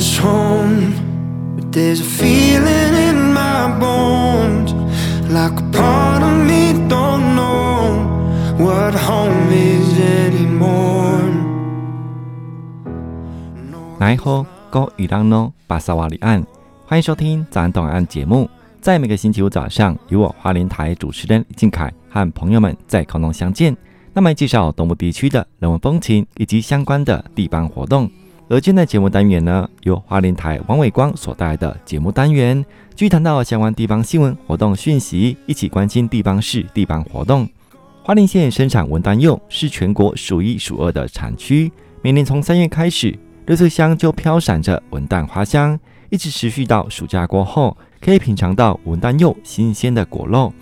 is home, but there's a feeling in my bones, like a part of me don't know what home is anymore. 奈何高伊朗诺巴萨瓦里岸，欢迎收听早安东岸节目。在每个星期五早上，与我花莲台主持人李靖凯和朋友们在空中相见，那么介绍东部地区的人文风情以及相关的地方活动。而今天的节目单元呢，由花莲台王伟光所带来的节目单元，继续谈到相关地方新闻活动讯息，一起关心地方事、地方活动。花莲县生产文旦柚，是全国数一数二的产区，每年从三月开始，垃圾箱就飘散着文旦花香，一直持续到暑假过后。可以品尝到文旦柚新鲜的果肉，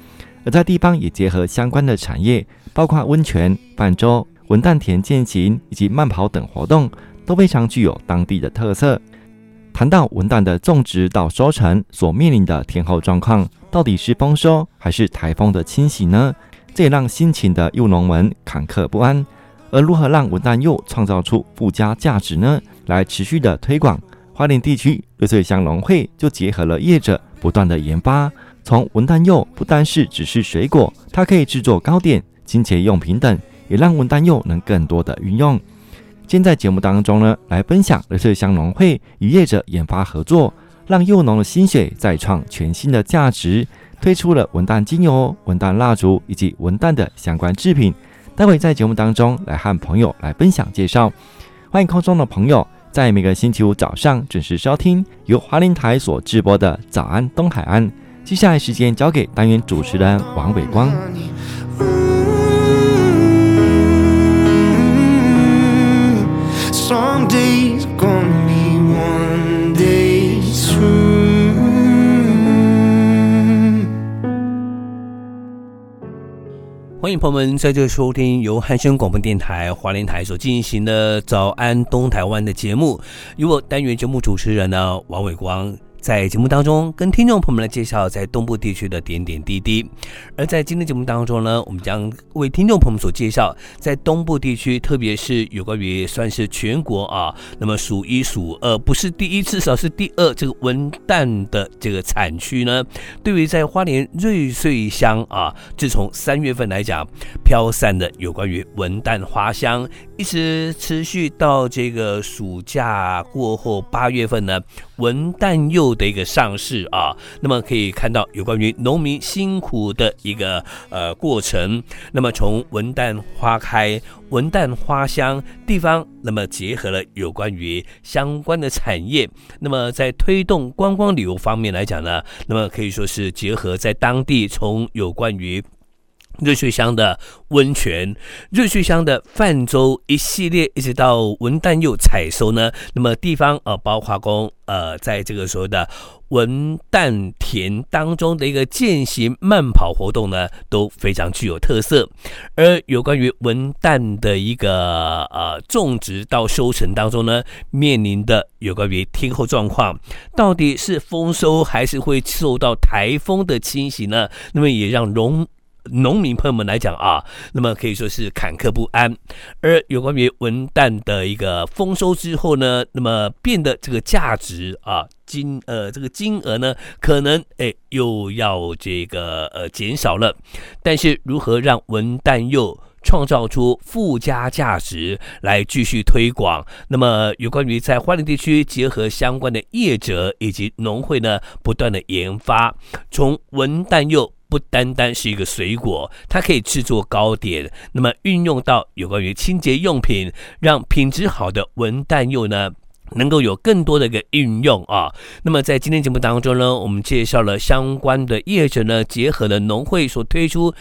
而在地方也结合相关的产业，包括温泉、泛舟、文旦田健行以及慢跑等活动，都非常具有当地的特色。谈到文旦的种植到收成所面临的天候状况，到底是丰收还是台风的侵袭呢？这也让辛勤的柚农们坎坷不安。而如何让文旦柚创造出附加价值呢？来持续的推广，花莲地区垃圾箱农会就结合了业者。不断的研发，从文旦柚不单是只是水果，它可以制作糕点、清洁用品等，也让文旦柚能更多的运用。今天在节目当中呢，来分享的是香农会与业者研发合作，让幼农的心血再创全新的价值，推出了文旦精油、文旦蜡烛以及文旦的相关制品。待会在节目当中来和朋友来分享介绍，欢迎空中的朋友。在每个星期五早上准时收听由华林台所直播的《早安东海岸》。接下来时间交给单元主持人王伟光。Some days gone, one day's true 欢迎朋友们在这收听由汉声广播电台华联台所进行的《早安东台湾》的节目，由我单元节目主持人呢王伟光。在节目当中，跟听众朋友们来介绍在东部地区的点点滴滴。而在今天节目当中呢，我们将为听众朋友们所介绍，在东部地区，特别是有关于算是全国啊，那么数一数二，不是第一，至少是第二，这个文旦的这个产区呢，对于在花莲瑞穗乡啊，自从三月份来讲，飘散的有关于文旦花香，一直持续到这个暑假过后八月份呢，文旦柚的一个上市啊，那么可以看到有关于农民辛苦的一个呃过程。那么从文旦花开、文旦花香地方，那么结合了有关于相关的产业。那么在推动观光旅游方面来讲呢，那么可以说是结合在当地从有关于。瑞穗乡的温泉，瑞穗乡的泛舟一系列，一直到文旦柚采收呢。那么地方呃，包括工呃，在这个所谓的文旦田当中的一个健行慢跑活动呢，都非常具有特色。而有关于文旦的一个呃种植到收成当中呢，面临的有关于天候状况，到底是丰收还是会受到台风的侵袭呢？那么也让农农民朋友们来讲啊，那么可以说是坎坷不安。而有关于文旦的一个丰收之后呢，那么变得这个价值啊金呃这个金额呢，可能哎又要这个呃减少了。但是如何让文旦柚创造出附加价值来继续推广？那么有关于在花莲地区结合相关的业者以及农会呢，不断的研发，从文旦柚。不单单是一个水果，它可以制作糕点，那么运用到有关于清洁用品，让品质好的文旦柚呢，能够有更多的一个运用啊。那么在今天节目当中呢，我们介绍了相关的业者呢，结合了农会所推出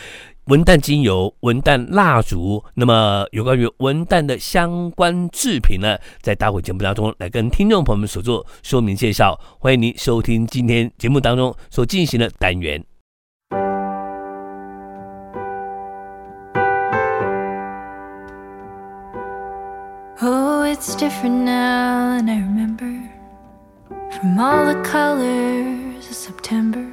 文旦精油、文旦蜡烛，那么有关于文旦的相关制品呢，在大会节目当中来跟听众朋友们所做说明介绍。欢迎您收听今天节目当中所进行的单元。It's different now than I remember. From all the colors of September,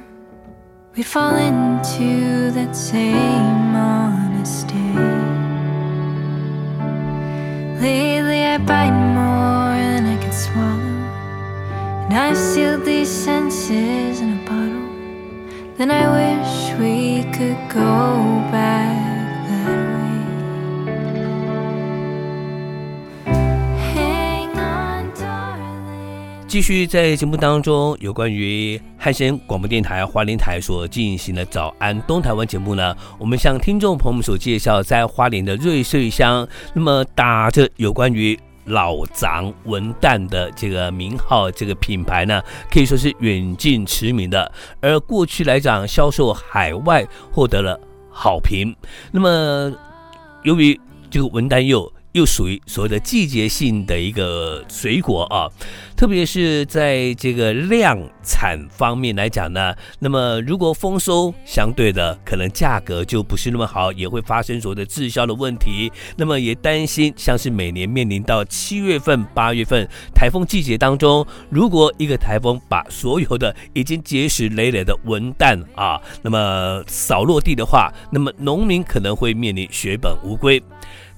we'd fall into that same honest day. Lately, I bite more than I can swallow. And I've sealed these senses in a bottle. Then I wish we could go back 继续在节目当中，有关于汉声广播电台花莲台所进行的早安东台湾节目呢，我们向听众朋友们所介绍，在花莲的瑞穗乡，那么打着有关于老张文旦的这个名号，这个品牌呢，可以说是远近驰名的。而过去来讲，销售海外获得了好评。那么，由于这个文旦柚。又属于所谓的季节性的一个水果啊，特别是在这个量产方面来讲呢，那么如果丰收，相对的可能价格就不是那么好，也会发生所谓的滞销的问题。那么也担心，像是每年面临到七月份、八月份台风季节当中，如果一个台风把所有的已经结实累累的文旦啊，那么扫落地的话，那么农民可能会面临血本无归。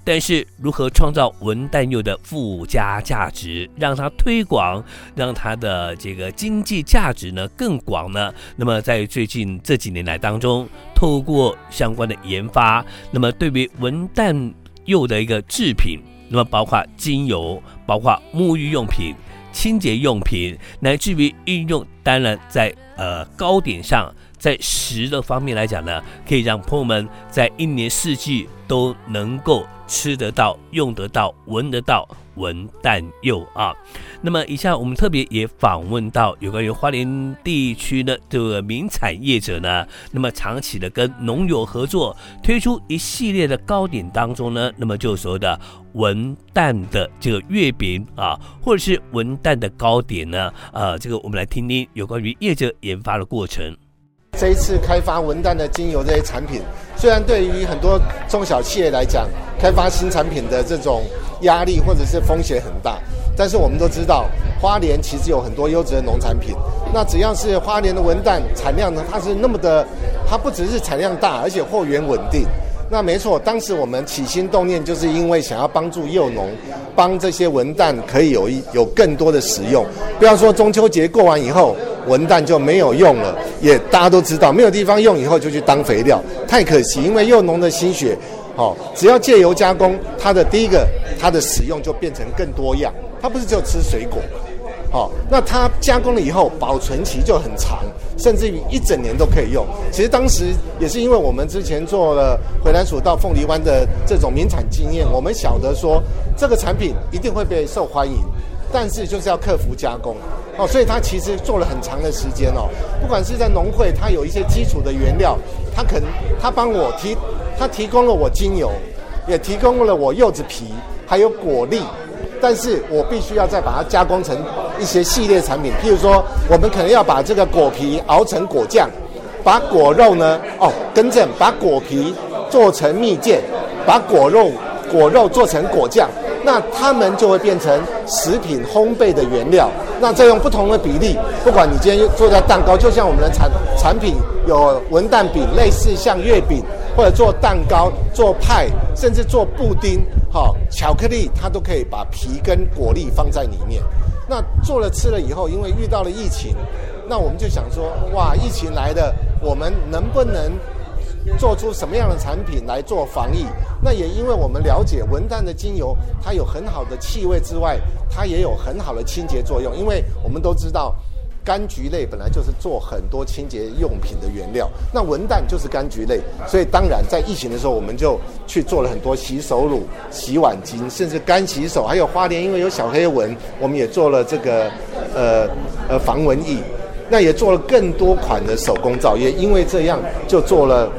但是，如何创造文旦柚的附加价值，让它推广，让它的这个经济价值呢更广呢？那么，在最近这几年来当中，透过相关的研发，那么对于文旦柚的一个制品，那么包括精油，包括沐浴用品、清洁用品，乃至于应用，当然在呃糕点上。在食的方面来讲呢，可以让朋友们在一年四季都能够吃得到、用得到、闻得到文旦柚啊。那么以下我们特别也访问到有关于花莲地区的这个名产业者呢，那么长期的跟农友合作，推出一系列的糕点当中呢，那么就所谓的文旦的这个月饼啊，或者是文旦的糕点呢，呃，这个我们来听听有关于业者研发的过程。这一次开发文旦的精油这些产品，虽然对于很多中小企业来讲，开发新产品的这种压力或者是风险很大，但是我们都知道，花莲其实有很多优质的农产品。那只要是花莲的文旦产量呢，它是那么的，它不只是产量大，而且货源稳定。那没错，当时我们起心动念，就是因为想要帮助幼农，帮这些文旦可以有一有更多的使用。不要说中秋节过完以后，文旦就没有用了，也大家都知道，没有地方用以后就去当肥料，太可惜。因为幼农的心血，哦，只要借由加工，它的第一个，它的使用就变成更多样，它不是只有吃水果。好，那它加工了以后，保存期就很长，甚至于一整年都可以用。其实当时也是因为我们之前做了回南蜀到凤梨湾的这种名产经验，我们晓得说这个产品一定会被受欢迎，但是就是要克服加工。哦，所以它其实做了很长的时间哦。不管是在农会，它有一些基础的原料，它可能它帮我提，它提供了我精油，也提供了我柚子皮，还有果粒。但是我必须要再把它加工成一些系列产品，譬如说，我们可能要把这个果皮熬成果酱，把果肉呢，哦，更正，把果皮做成蜜饯，把果肉果肉做成果酱，那它们就会变成食品烘焙的原料。那再用不同的比例，不管你今天做在蛋糕，就像我们的产产品有文旦饼，类似像月饼。或者做蛋糕、做派，甚至做布丁，好，巧克力，它都可以把皮跟果粒放在里面。那做了吃了以后，因为遇到了疫情，那我们就想说，哇，疫情来的，我们能不能做出什么样的产品来做防疫？那也因为我们了解文旦的精油，它有很好的气味之外，它也有很好的清洁作用，因为我们都知道。柑橘类本来就是做很多清洁用品的原料，那文旦就是柑橘类，所以当然在疫情的时候，我们就去做了很多洗手乳、洗碗巾，甚至干洗手，还有花莲因为有小黑蚊，我们也做了这个呃呃防蚊液，那也做了更多款的手工皂，也因为这样就做了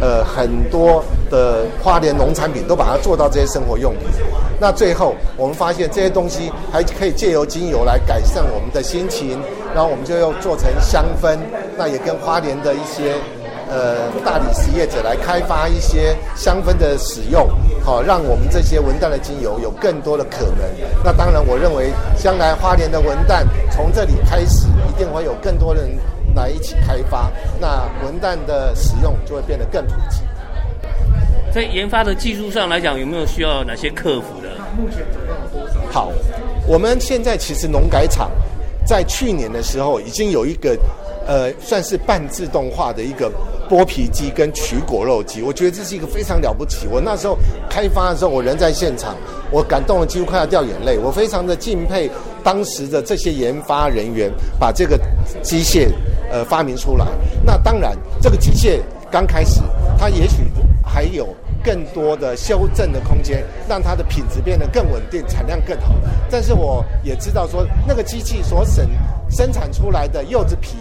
呃很多的花莲农产品，都把它做到这些生活用品。那最后，我们发现这些东西还可以借由精油来改善我们的心情，然后我们就又做成香氛。那也跟花莲的一些呃大理石业者来开发一些香氛的使用，好，让我们这些文旦的精油有更多的可能。那当然，我认为将来花莲的文旦从这里开始，一定会有更多人来一起开发，那文旦的使用就会变得更普及。在研发的技术上来讲，有没有需要哪些克服的？目前总共有多少？好，我们现在其实农改场在去年的时候已经有一个呃算是半自动化的一个剥皮机跟取果肉机，我觉得这是一个非常了不起。我那时候开发的时候，我人在现场，我感动的几乎快要掉眼泪。我非常的敬佩当时的这些研发人员把这个机械呃发明出来。那当然，这个机械刚开始，它也许还有。更多的修正的空间，让它的品质变得更稳定，产量更好。但是我也知道说，那个机器所生生产出来的柚子皮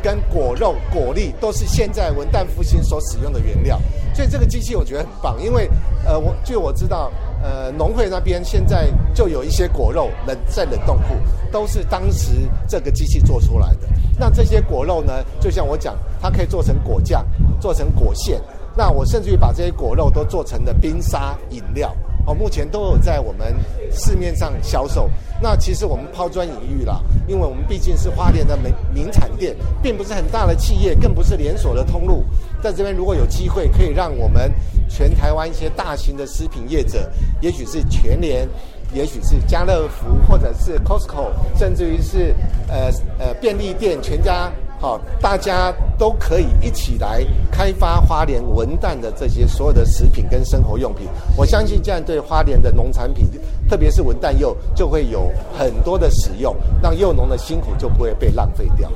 跟果肉果粒，都是现在文旦复兴所使用的原料。所以这个机器我觉得很棒，因为呃，我据我知道，呃，农会那边现在就有一些果肉冷在冷冻库，都是当时这个机器做出来的。那这些果肉呢，就像我讲，它可以做成果酱，做成果馅。那我甚至于把这些果肉都做成了冰沙饮料，哦，目前都有在我们市面上销售。那其实我们抛砖引玉啦，因为我们毕竟是花莲的名名产店，并不是很大的企业，更不是连锁的通路。在这边如果有机会，可以让我们全台湾一些大型的食品业者，也许是全联，也许是家乐福，或者是 Costco，甚至于是呃呃便利店、全家。好，大家都可以一起来开发花莲文旦的这些所有的食品跟生活用品。我相信这样对花莲的农产品，特别是文旦柚，就会有很多的使用，让幼农的辛苦就不会被浪费掉。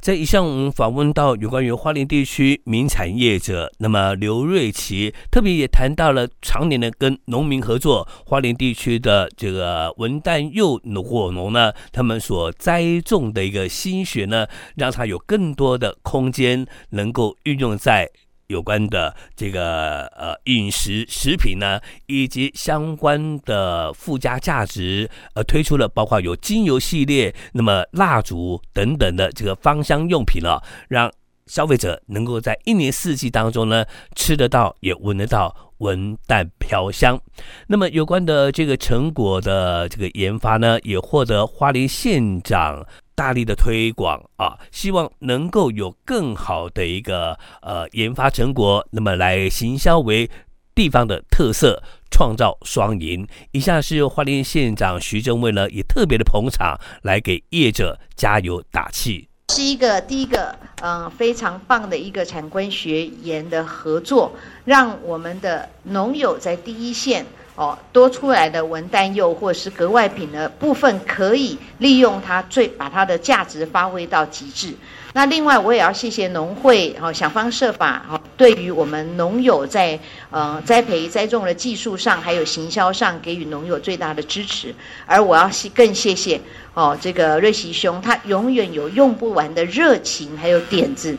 在一项，我们访问到有关于花莲地区名产业者，那么刘瑞琦特别也谈到了常年的跟农民合作，花莲地区的这个文旦柚果农呢，他们所栽种的一个心血呢，让他有更多的空间能够运用在。有关的这个呃饮食食品呢，以及相关的附加价值，呃，推出了包括有精油系列、那么蜡烛等等的这个芳香用品了，让消费者能够在一年四季当中呢吃得到，也闻得到文旦飘香。那么有关的这个成果的这个研发呢，也获得花莲县长。大力的推广啊，希望能够有更好的一个呃研发成果，那么来行销为地方的特色，创造双赢。以下是花莲县长徐正伟呢，也特别的捧场，来给业者加油打气。是一个第一个嗯、非常棒的一个产官学研的合作，让我们的农友在第一线。哦，多出来的文旦柚或是格外品的部分，可以利用它最把它的价值发挥到极致。那另外，我也要谢谢农会，哦，想方设法，哦，对于我们农友在呃栽培栽种的技术上，还有行销上，给予农友最大的支持。而我要谢更谢谢哦，这个瑞琦兄，他永远有用不完的热情，还有点子，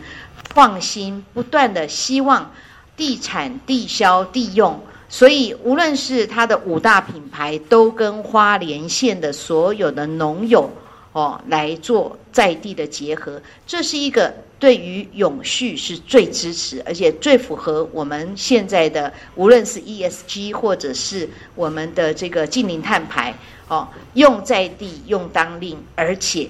创新不断的希望地产地销地用。所以，无论是它的五大品牌，都跟花莲县的所有的农友哦来做在地的结合，这是一个对于永续是最支持，而且最符合我们现在的，无论是 ESG 或者是我们的这个净零碳排哦，用在地，用当令，而且。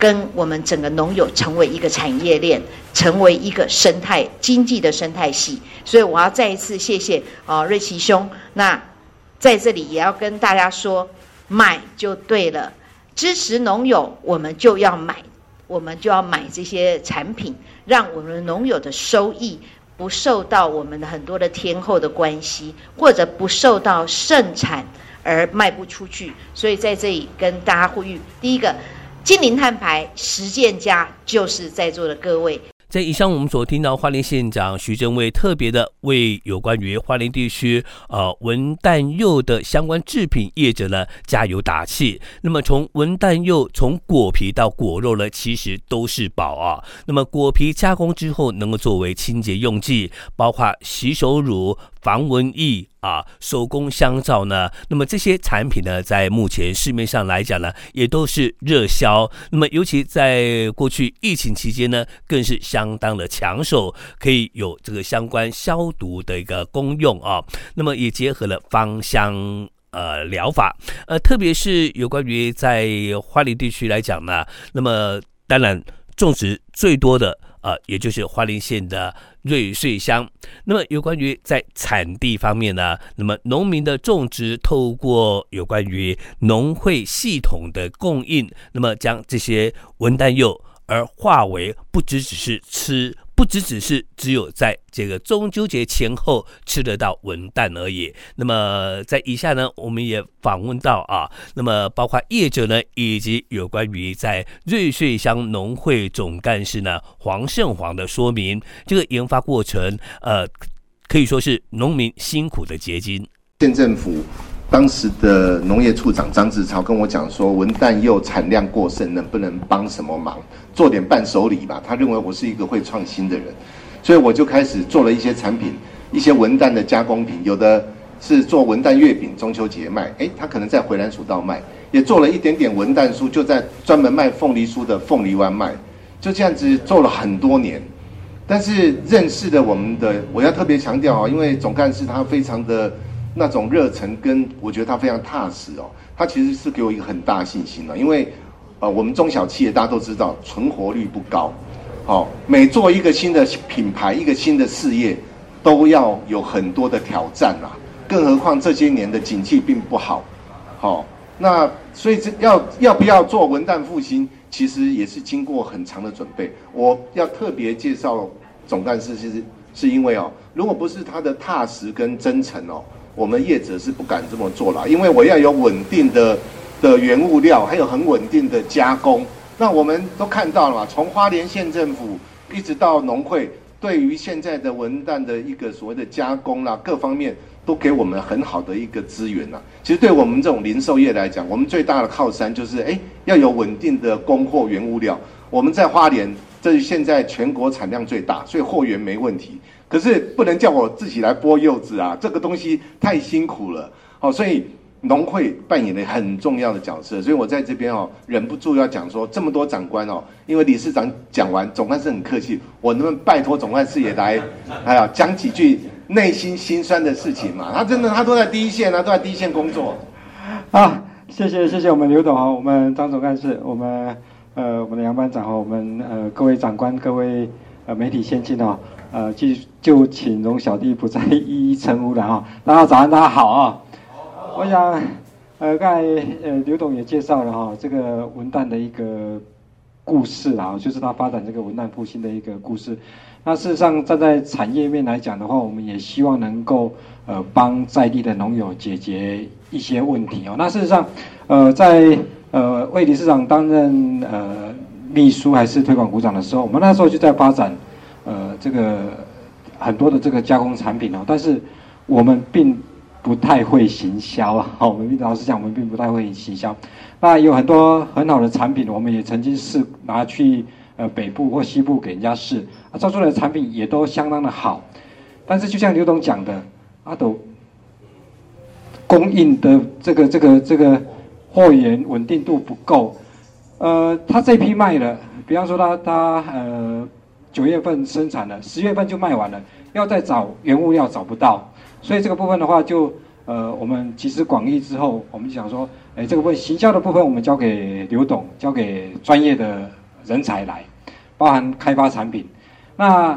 跟我们整个农友成为一个产业链，成为一个生态经济的生态系，所以我要再一次谢谢啊瑞奇兄。那在这里也要跟大家说，买就对了，支持农友，我们就要买，我们就要买这些产品，让我们农友的收益不受到我们的很多的天后的关系，或者不受到盛产而卖不出去。所以在这里跟大家呼吁，第一个。金陵碳排实践家就是在座的各位。在以上我们所听到花莲县长徐正伟特别的为有关于花莲地区呃文旦柚的相关制品业者呢加油打气。那么从文旦柚从果皮到果肉呢，其实都是宝啊。那么果皮加工之后能够作为清洁用剂，包括洗手乳。防蚊液啊，手工香皂呢？那么这些产品呢，在目前市面上来讲呢，也都是热销。那么尤其在过去疫情期间呢，更是相相当的抢手，可以有这个相关消毒的一个功用啊。那么也结合了芳香呃疗法，呃，特别是有关于在花莲地区来讲呢，那么当然种植最多的。呃，也就是花莲县的瑞穗乡。那么有关于在产地方面呢，那么农民的种植透过有关于农会系统的供应，那么将这些文旦柚而化为不只只是吃。不只只是只有在这个中秋节前后吃得到文旦而已。那么在以下呢，我们也访问到啊，那么包括业者呢，以及有关于在瑞穗乡农会总干事呢黄胜煌的说明。这个研发过程，呃，可以说是农民辛苦的结晶。县政府。当时的农业处长张志超跟我讲说，文旦柚产量过剩，能不能帮什么忙，做点伴手礼吧？他认为我是一个会创新的人，所以我就开始做了一些产品，一些文旦的加工品，有的是做文旦月饼，中秋节卖，诶，他可能在回南薯道卖，也做了一点点文旦酥，就在专门卖凤梨酥的凤梨湾卖，就这样子做了很多年。但是认识的我们的，我要特别强调啊，因为总干事他非常的。那种热忱跟我觉得他非常踏实哦，他其实是给我一个很大信心了，因为，呃，我们中小企业大家都知道存活率不高，好，每做一个新的品牌，一个新的事业，都要有很多的挑战啦，更何况这些年的景气并不好，好，那所以这要要不要做文旦复兴，其实也是经过很长的准备。我要特别介绍总干事，其实是因为哦，如果不是他的踏实跟真诚哦。我们业者是不敢这么做了，因为我要有稳定的的原物料，还有很稳定的加工。那我们都看到了嘛，从花莲县政府一直到农会，对于现在的文旦的一个所谓的加工啦，各方面都给我们很好的一个资源呐。其实对我们这种零售业来讲，我们最大的靠山就是哎，要有稳定的供货原物料。我们在花莲，这是现在全国产量最大，所以货源没问题。可是不能叫我自己来剥柚子啊，这个东西太辛苦了。好，所以农会扮演了很重要的角色。所以我在这边哦，忍不住要讲说，这么多长官哦，因为理事长讲完，总干事很客气，我能不能拜托总干事也来，哎呀，讲几句内心心酸的事情嘛？他真的，他都在第一线啊，都在第一线工作。啊，谢谢谢谢我们刘董啊，我们张总干事，我们呃我们的杨班长和我们呃各位长官，各位呃媒体先进哦。呃，就就请容小弟不再一一称呼了哈。大家早安，大家好啊。我想，呃，刚才呃刘董也介绍了哈，这个文旦的一个故事啊，就是他发展这个文旦复兴的一个故事。那事实上，站在产业面来讲的话，我们也希望能够呃帮在地的农友解决一些问题哦。那事实上，呃，在呃魏理事长担任呃秘书还是推广股长的时候，我们那时候就在发展。呃，这个很多的这个加工产品哦，但是我们并不太会行销啊。好，我们老实讲，我们并不太会行销。那有很多很好的产品，我们也曾经试拿去呃北部或西部给人家试，啊，做出来的产品也都相当的好。但是就像刘董讲的，阿斗供应的这个这个这个货源稳定度不够。呃，他这批卖了，比方说他他呃。九月份生产了，十月份就卖完了，要再找原物料找不到，所以这个部分的话就，呃我们集思广益之后，我们就想说，哎，这个部行销的部分我们交给刘董，交给专业的人才来，包含开发产品。那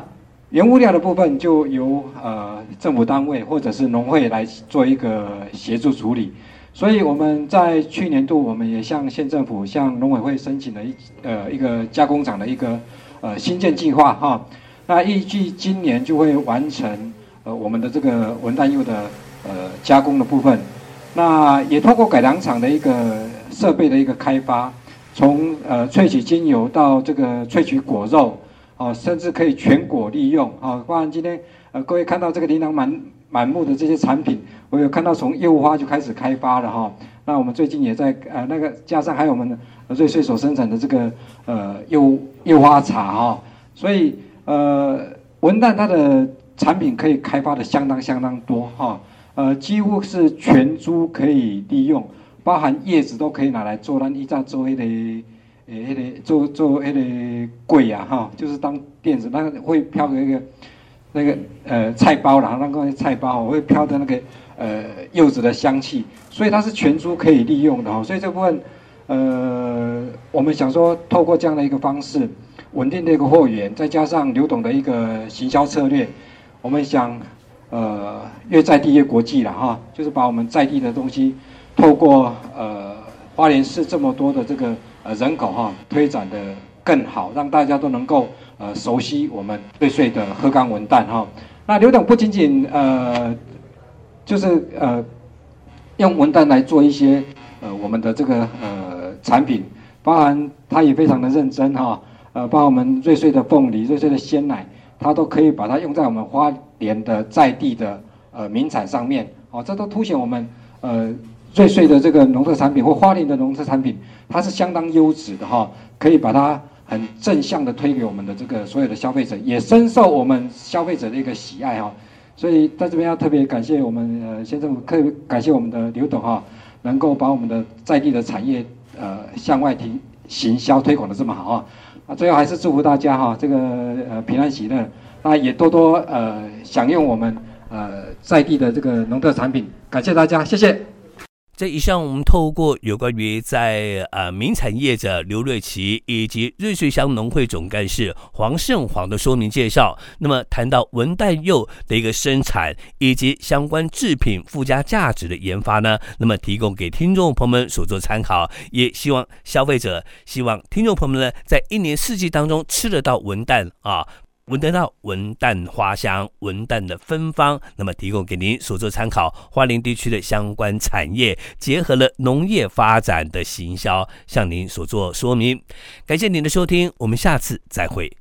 原物料的部分就由呃政府单位或者是农会来做一个协助处理。所以我们在去年度，我们也向县政府、向农委会申请了一呃一个加工厂的一个。呃，新建计划哈，那预计今年就会完成呃我们的这个文旦柚的呃加工的部分，那也透过改良厂的一个设备的一个开发，从呃萃取精油到这个萃取果肉，哦，甚至可以全果利用啊。包含今天呃各位看到这个琳琅满满目的这些产品，我有看到从柚花就开始开发了哈。那我们最近也在呃那个加上还有我们的瑞穗所生产的这个呃柚柚花茶哈、哦，所以呃文旦它的产品可以开发的相当相当多哈、呃几乎是全株可以利用，包含叶子都可以拿来做咱一炸做那个诶那个做做那个粿啊哈，就是当垫子，那个会飘的那个那个呃菜包然后那个菜包会飘的那个。呃，柚子的香气，所以它是全株可以利用的哈。所以这部分，呃，我们想说，透过这样的一个方式，稳定的一个货源，再加上刘董的一个行销策略，我们想，呃，越在地越国际了哈，就是把我们在地的东西，透过呃花莲市这么多的这个呃人口哈，推展的更好，让大家都能够呃熟悉我们瑞穗的鹤冈文旦哈。那刘董不仅仅呃，就是呃，用文旦来做一些呃我们的这个呃产品，包含他也非常的认真哈，呃，包括我们瑞穗的凤梨、瑞穗的鲜奶，他都可以把它用在我们花莲的在地的呃名产上面，哦，这都凸显我们呃瑞穗的这个农特产品或花莲的农特产品，它是相当优质的哈，可以把它。很正向的推给我们的这个所有的消费者，也深受我们消费者的一个喜爱哈。所以在这边要特别感谢我们呃先生，特别感谢我们的刘董哈，能够把我们的在地的产业呃向外提行销推广的这么好啊。啊，最后还是祝福大家哈，这个呃平安喜乐，那也多多呃享用我们呃在地的这个农特产品。感谢大家，谢谢。在以上，我们透过有关于在呃名产业者刘瑞琦以及瑞穗乡农会总干事黄胜煌的说明介绍，那么谈到文旦柚的一个生产以及相关制品附加价值的研发呢，那么提供给听众朋友们所做参考，也希望消费者，希望听众朋友们呢，在一年四季当中吃得到文旦啊。闻得到文旦花香，文旦的芬芳，那么提供给您所做参考。花莲地区的相关产业结合了农业发展的行销，向您所做说明。感谢您的收听，我们下次再会。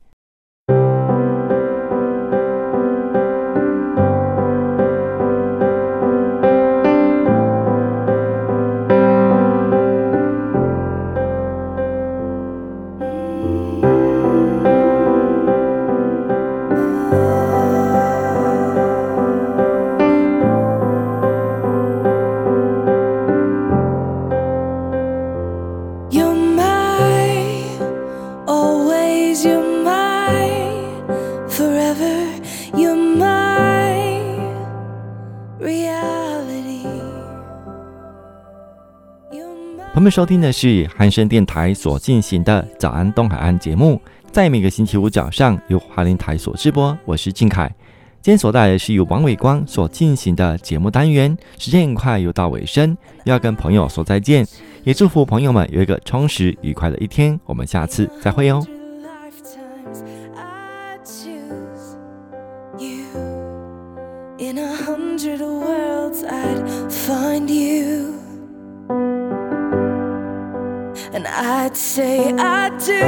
我们收听的是汉声电台所进行的早安东海岸节目，在每个星期五早上由华林台所直播。我是靖凯，今天所带来的是由王伟光所进行的节目单元。时间很快又到尾声，要跟朋友说再见，也祝福朋友们有一个充实愉快的一天。我们下次再会哦。I'd find you. And I'd say I do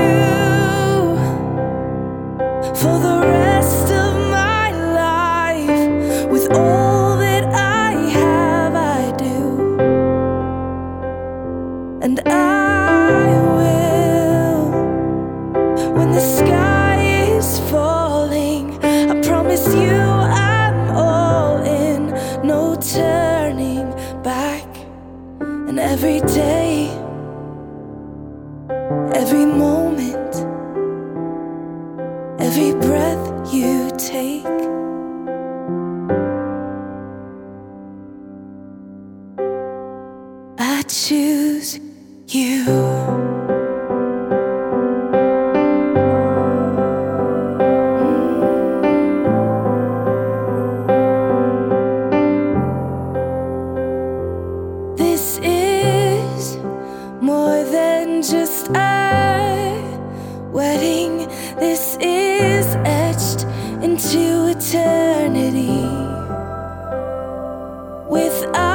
for the rest of my life with all that I have, I do. And I eternity without.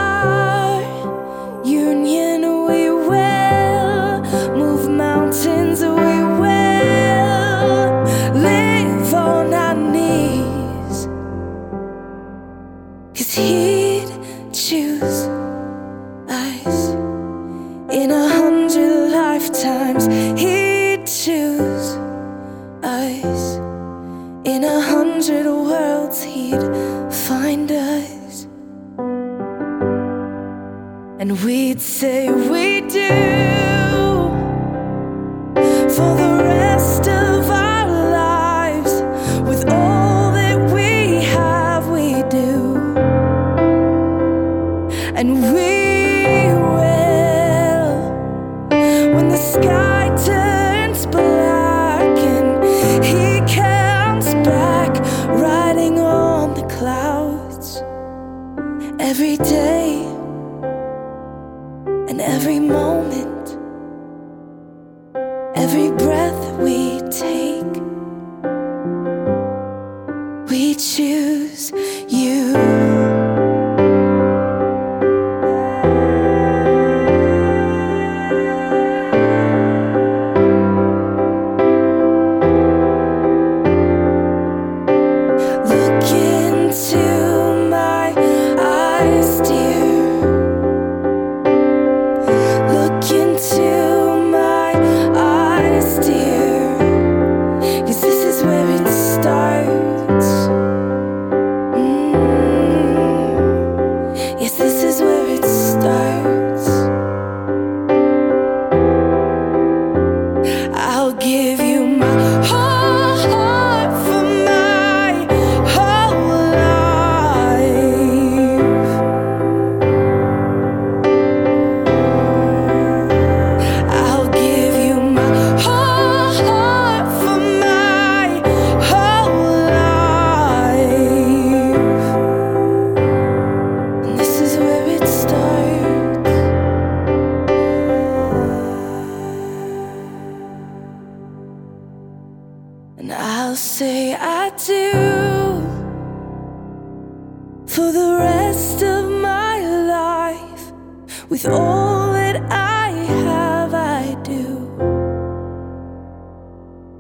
With all that I have, I do.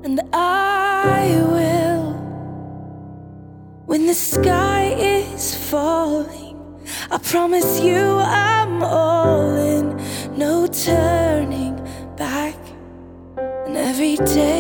And I will. When the sky is falling, I promise you I'm all in. No turning back. And every day.